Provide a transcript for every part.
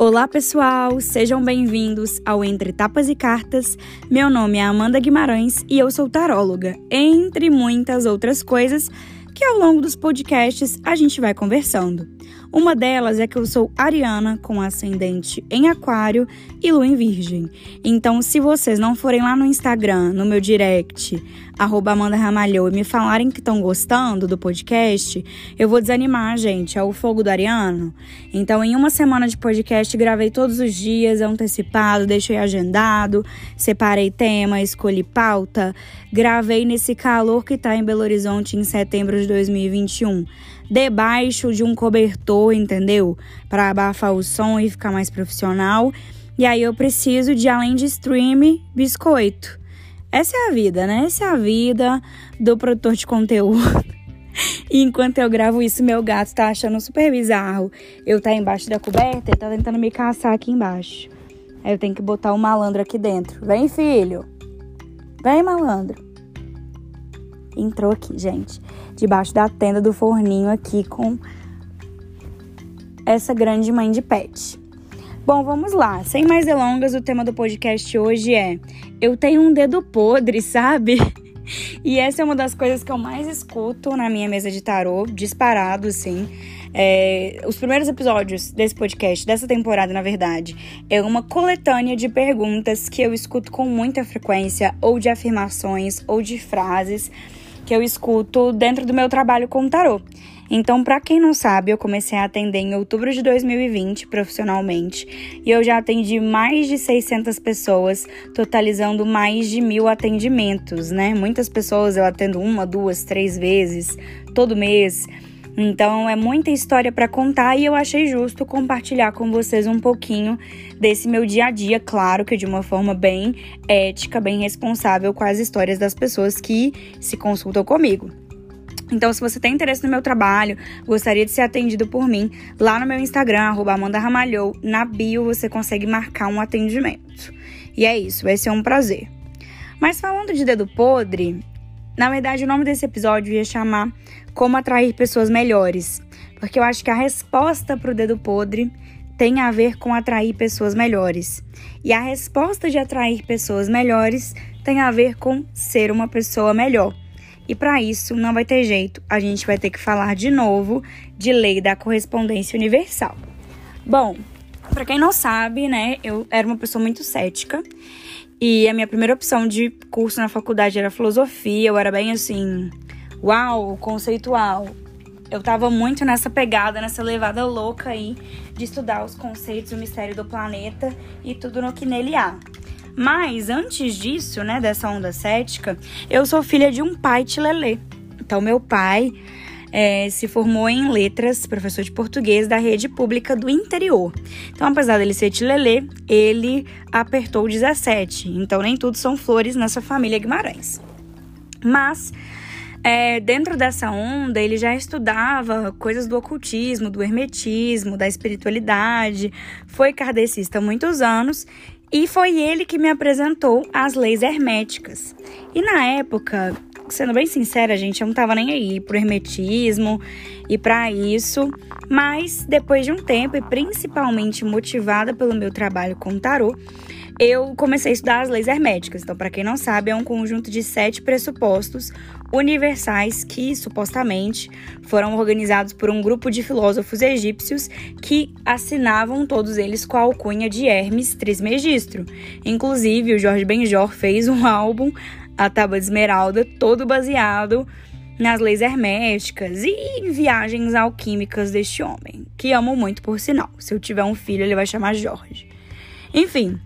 Olá, pessoal! Sejam bem-vindos ao Entre Tapas e Cartas. Meu nome é Amanda Guimarães e eu sou taróloga, entre muitas outras coisas que ao longo dos podcasts a gente vai conversando. Uma delas é que eu sou ariana, com ascendente em aquário e lua em virgem. Então, se vocês não forem lá no Instagram, no meu direct, arroba Amanda e me falarem que estão gostando do podcast, eu vou desanimar, gente. É o fogo do ariano. Então, em uma semana de podcast, gravei todos os dias, antecipado, deixei agendado, separei tema, escolhi pauta, gravei nesse calor que tá em Belo Horizonte em setembro de 2021 debaixo de um cobertor, entendeu? Para abafar o som e ficar mais profissional. E aí eu preciso de, além de stream, biscoito. Essa é a vida, né? Essa é a vida do produtor de conteúdo. E enquanto eu gravo isso, meu gato tá achando super bizarro. Eu tá embaixo da coberta e tá tentando me caçar aqui embaixo. Aí eu tenho que botar o um malandro aqui dentro. Vem, filho. Vem, malandro. Entrou aqui, gente debaixo da tenda do forninho aqui com essa grande mãe de pet. Bom, vamos lá. Sem mais delongas, o tema do podcast hoje é: Eu tenho um dedo podre, sabe? E essa é uma das coisas que eu mais escuto na minha mesa de tarô, disparado, sim. É, os primeiros episódios desse podcast, dessa temporada, na verdade, é uma coletânea de perguntas que eu escuto com muita frequência, ou de afirmações, ou de frases que eu escuto dentro do meu trabalho com tarô. Então, para quem não sabe, eu comecei a atender em outubro de 2020 profissionalmente e eu já atendi mais de 600 pessoas, totalizando mais de mil atendimentos, né? Muitas pessoas eu atendo uma, duas, três vezes todo mês. Então é muita história para contar e eu achei justo compartilhar com vocês um pouquinho desse meu dia a dia, claro que de uma forma bem ética, bem responsável com as histórias das pessoas que se consultam comigo. Então, se você tem interesse no meu trabalho, gostaria de ser atendido por mim, lá no meu Instagram, arroba Amanda Ramalhou, na bio você consegue marcar um atendimento. E é isso, vai ser um prazer. Mas falando de dedo podre, na verdade, o nome desse episódio ia chamar Como Atrair Pessoas Melhores, porque eu acho que a resposta para o dedo podre tem a ver com atrair pessoas melhores. E a resposta de atrair pessoas melhores tem a ver com ser uma pessoa melhor. E para isso não vai ter jeito, a gente vai ter que falar de novo de lei da correspondência universal. Bom, para quem não sabe, né, eu era uma pessoa muito cética e a minha primeira opção de curso na faculdade era filosofia. Eu era bem assim, uau, conceitual. Eu tava muito nessa pegada, nessa levada louca aí de estudar os conceitos, o mistério do planeta e tudo no que nele há. Mas antes disso, né, dessa onda cética, eu sou filha de um pai tilelê. Então, meu pai é, se formou em letras, professor de português da rede pública do interior. Então, apesar dele ser tilelê, ele apertou 17. Então, nem tudo são flores nessa família Guimarães. Mas é, dentro dessa onda, ele já estudava coisas do ocultismo, do hermetismo, da espiritualidade, foi kardecista há muitos anos e foi ele que me apresentou as leis herméticas. E na época, sendo bem sincera, gente, eu não tava nem aí pro hermetismo e para isso, mas depois de um tempo e principalmente motivada pelo meu trabalho com tarô, eu comecei a estudar as leis herméticas. Então, para quem não sabe, é um conjunto de sete pressupostos universais que supostamente foram organizados por um grupo de filósofos egípcios que assinavam todos eles com a alcunha de Hermes Trismegistro. Inclusive, o Jorge Benjor fez um álbum a Tábua de Esmeralda, todo baseado nas leis herméticas e em viagens alquímicas deste homem, que amo muito por sinal. Se eu tiver um filho, ele vai chamar Jorge. Enfim,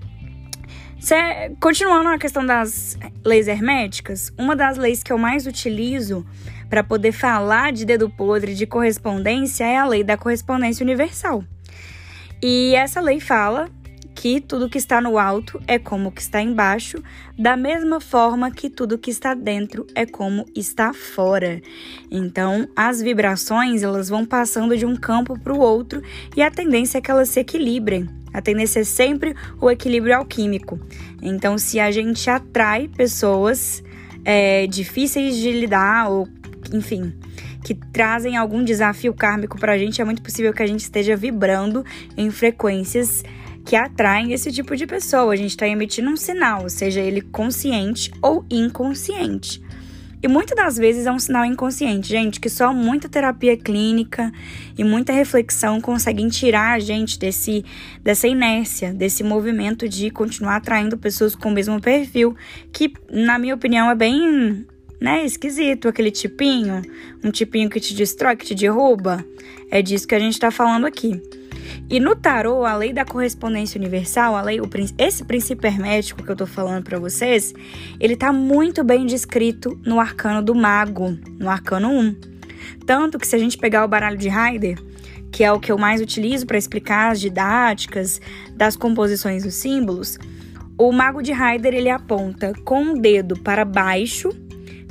continuando a questão das leis herméticas, uma das leis que eu mais utilizo para poder falar de dedo podre de correspondência é a lei da correspondência universal. E essa lei fala que tudo que está no alto é como que está embaixo, da mesma forma que tudo que está dentro é como está fora. Então, as vibrações elas vão passando de um campo para o outro e a tendência é que elas se equilibrem. A tendência é sempre o equilíbrio alquímico. Então, se a gente atrai pessoas é, difíceis de lidar ou, enfim, que trazem algum desafio kármico pra gente, é muito possível que a gente esteja vibrando em frequências que atraem esse tipo de pessoa. A gente está emitindo um sinal, seja ele consciente ou inconsciente. E muitas das vezes é um sinal inconsciente, gente, que só muita terapia clínica e muita reflexão conseguem tirar a gente desse, dessa inércia, desse movimento de continuar atraindo pessoas com o mesmo perfil, que, na minha opinião, é bem né, esquisito, aquele tipinho, um tipinho que te destrói, que te derruba. É disso que a gente tá falando aqui. E no tarô, a lei da correspondência universal, a lei, o, esse princípio hermético que eu tô falando para vocês, ele tá muito bem descrito no arcano do mago, no arcano 1. Tanto que se a gente pegar o baralho de Heider, que é o que eu mais utilizo para explicar as didáticas das composições dos símbolos, o mago de Heider ele aponta com o dedo para baixo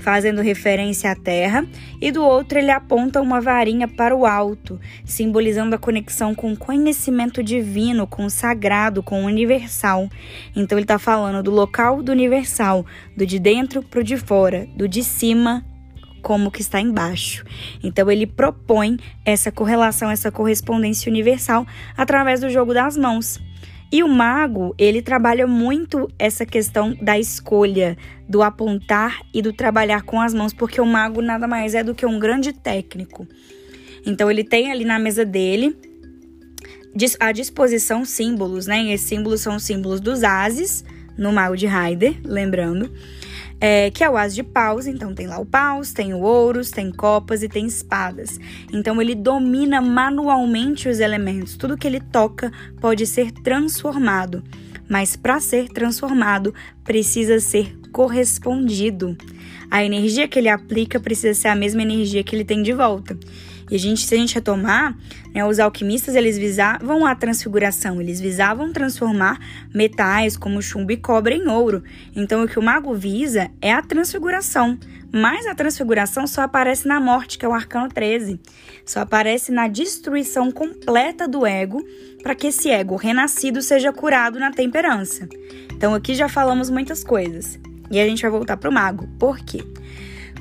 fazendo referência à terra, e do outro ele aponta uma varinha para o alto, simbolizando a conexão com o conhecimento divino, com o sagrado, com o universal. Então ele está falando do local do universal, do de dentro para o de fora, do de cima como que está embaixo. Então ele propõe essa correlação, essa correspondência universal através do jogo das mãos. E o mago, ele trabalha muito essa questão da escolha, do apontar e do trabalhar com as mãos, porque o mago nada mais é do que um grande técnico. Então ele tem ali na mesa dele à disposição símbolos, né? E esses símbolos são os símbolos dos ases no mago de Heider, lembrando é, que é o as de paus. Então tem lá o paus, tem o ouros, tem copas e tem espadas. Então ele domina manualmente os elementos. Tudo que ele toca pode ser transformado, mas para ser transformado precisa ser correspondido. A energia que ele aplica precisa ser a mesma energia que ele tem de volta. E a gente, se a gente retomar, né, os alquimistas eles visavam a transfiguração, eles visavam transformar metais como chumbo e cobre em ouro. Então o que o mago visa é a transfiguração. Mas a transfiguração só aparece na morte, que é o arcano 13. Só aparece na destruição completa do ego, para que esse ego renascido seja curado na temperança. Então aqui já falamos muitas coisas. E a gente vai voltar para o mago. Por quê?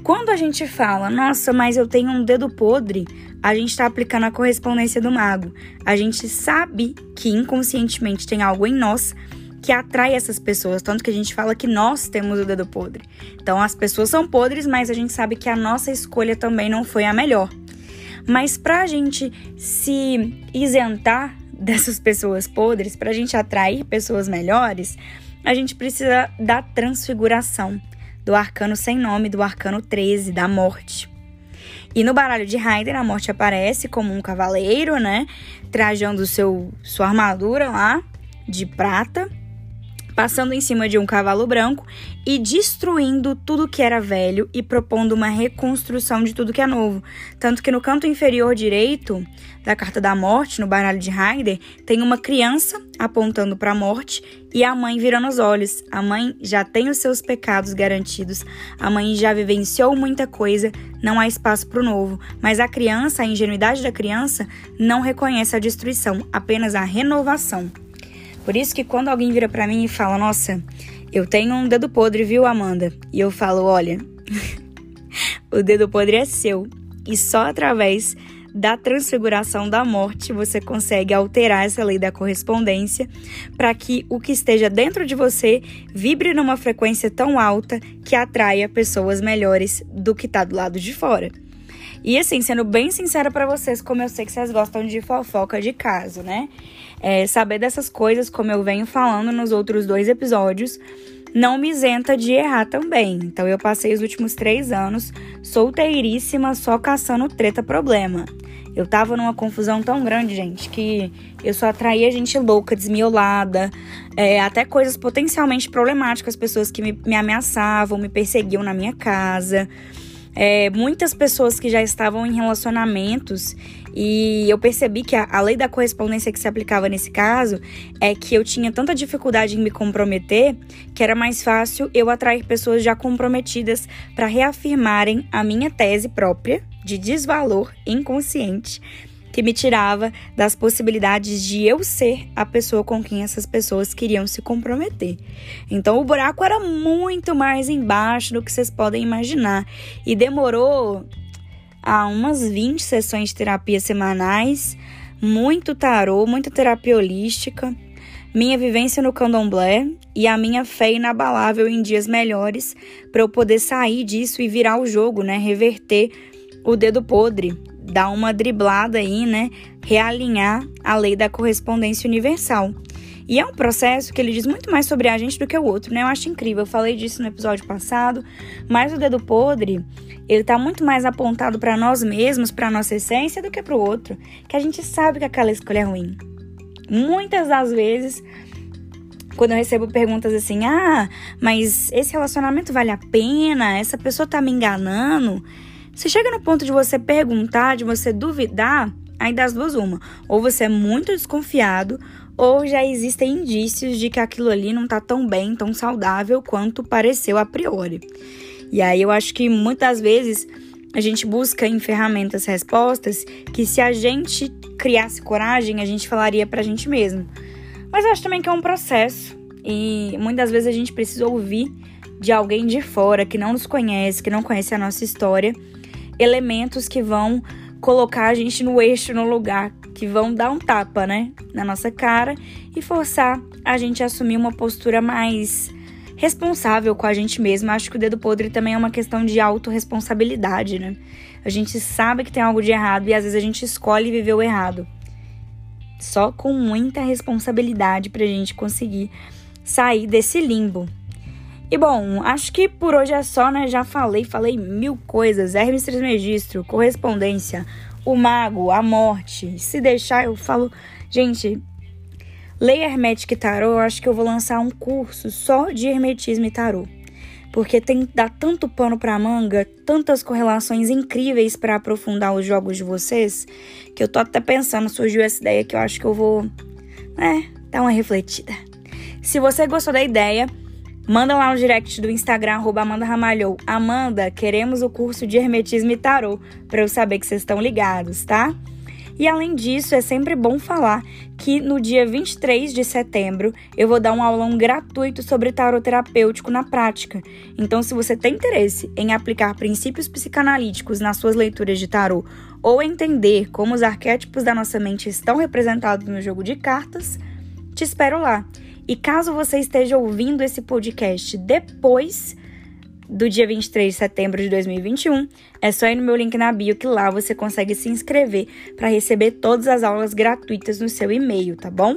Quando a gente fala, nossa, mas eu tenho um dedo podre, a gente está aplicando a correspondência do mago. A gente sabe que inconscientemente tem algo em nós que atrai essas pessoas, tanto que a gente fala que nós temos o dedo podre. Então as pessoas são podres, mas a gente sabe que a nossa escolha também não foi a melhor. Mas para a gente se isentar dessas pessoas podres, para a gente atrair pessoas melhores, a gente precisa da transfiguração do arcano sem nome, do arcano 13, da morte. E no baralho de Heider, a morte aparece como um cavaleiro, né? Trajando seu, sua armadura lá de prata passando em cima de um cavalo branco e destruindo tudo que era velho e propondo uma reconstrução de tudo que é novo. Tanto que no canto inferior direito da carta da morte, no baralho de Heider, tem uma criança apontando para a morte e a mãe virando os olhos. A mãe já tem os seus pecados garantidos, a mãe já vivenciou muita coisa, não há espaço para o novo. Mas a criança, a ingenuidade da criança, não reconhece a destruição, apenas a renovação. Por isso que quando alguém vira para mim e fala: "Nossa, eu tenho um dedo podre, viu, Amanda?" E eu falo: "Olha, o dedo podre é seu e só através da transfiguração da morte você consegue alterar essa lei da correspondência para que o que esteja dentro de você vibre numa frequência tão alta que atraia pessoas melhores do que está do lado de fora. E assim, sendo bem sincera para vocês, como eu sei que vocês gostam de fofoca de caso, né? É, saber dessas coisas, como eu venho falando nos outros dois episódios, não me isenta de errar também. Então eu passei os últimos três anos solteiríssima, só caçando treta problema. Eu tava numa confusão tão grande, gente, que eu só atraía gente louca, desmiolada, é, até coisas potencialmente problemáticas, pessoas que me, me ameaçavam, me perseguiam na minha casa. É, muitas pessoas que já estavam em relacionamentos e eu percebi que a, a, lei da correspondência que se aplicava nesse caso é que eu tinha tanta dificuldade em me comprometer que era mais fácil eu atrair pessoas já comprometidas para reafirmarem a minha tese própria de desvalor inconsciente que me tirava das possibilidades de eu ser a pessoa com quem essas pessoas queriam se comprometer. Então o buraco era muito mais embaixo do que vocês podem imaginar e demorou a umas 20 sessões de terapia semanais, muito tarô, muita terapia holística, minha vivência no candomblé e a minha fé inabalável em dias melhores para eu poder sair disso e virar o jogo, né? Reverter o dedo podre, dar uma driblada aí, né? Realinhar a lei da correspondência universal. E é um processo que ele diz muito mais sobre a gente do que o outro, né? Eu acho incrível. Eu falei disso no episódio passado, mas o dedo podre, ele tá muito mais apontado para nós mesmos, para nossa essência, do que para o outro, que a gente sabe que aquela escolha é ruim. Muitas das vezes, quando eu recebo perguntas assim: "Ah, mas esse relacionamento vale a pena? Essa pessoa tá me enganando?" Se chega no ponto de você perguntar, de você duvidar, aí das duas uma. Ou você é muito desconfiado, ou já existem indícios de que aquilo ali não tá tão bem, tão saudável quanto pareceu a priori. E aí eu acho que muitas vezes a gente busca em ferramentas respostas que se a gente criasse coragem, a gente falaria pra gente mesmo. Mas eu acho também que é um processo e muitas vezes a gente precisa ouvir de alguém de fora que não nos conhece, que não conhece a nossa história, elementos que vão colocar a gente no eixo, no lugar, que vão dar um tapa, né, na nossa cara e forçar a gente a assumir uma postura mais responsável com a gente mesmo. Acho que o dedo podre também é uma questão de autorresponsabilidade, né? A gente sabe que tem algo de errado e às vezes a gente escolhe viver o errado. Só com muita responsabilidade pra gente conseguir sair desse limbo. E bom, acho que por hoje é só, né? Já falei, falei mil coisas. Hermes Trismegistro, correspondência, o mago, a morte. Se deixar, eu falo. Gente, Lei Hermética e Tarô, eu acho que eu vou lançar um curso só de hermetismo e tarô. Porque tem dá tanto pano pra manga, tantas correlações incríveis para aprofundar os jogos de vocês, que eu tô até pensando, surgiu essa ideia que eu acho que eu vou, né, dar uma refletida. Se você gostou da ideia, Manda lá no direct do Instagram, arroba Amanda Ramalhou. Amanda, queremos o curso de Hermetismo e Tarô, para eu saber que vocês estão ligados, tá? E além disso, é sempre bom falar que no dia 23 de setembro eu vou dar um aulão gratuito sobre tarot terapêutico na prática. Então, se você tem interesse em aplicar princípios psicanalíticos nas suas leituras de tarot ou entender como os arquétipos da nossa mente estão representados no jogo de cartas, te espero lá. E caso você esteja ouvindo esse podcast depois do dia 23 de setembro de 2021, é só ir no meu link na bio que lá você consegue se inscrever para receber todas as aulas gratuitas no seu e-mail, tá bom?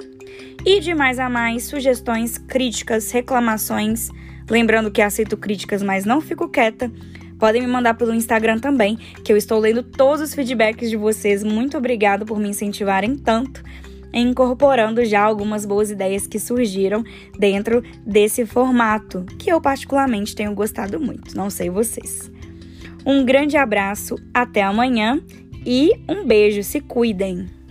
E de mais a mais, sugestões, críticas, reclamações, lembrando que aceito críticas, mas não fico quieta. Podem me mandar pelo Instagram também, que eu estou lendo todos os feedbacks de vocês. Muito obrigado por me incentivarem tanto incorporando já algumas boas ideias que surgiram dentro desse formato, que eu particularmente tenho gostado muito, não sei vocês. Um grande abraço, até amanhã e um beijo, se cuidem!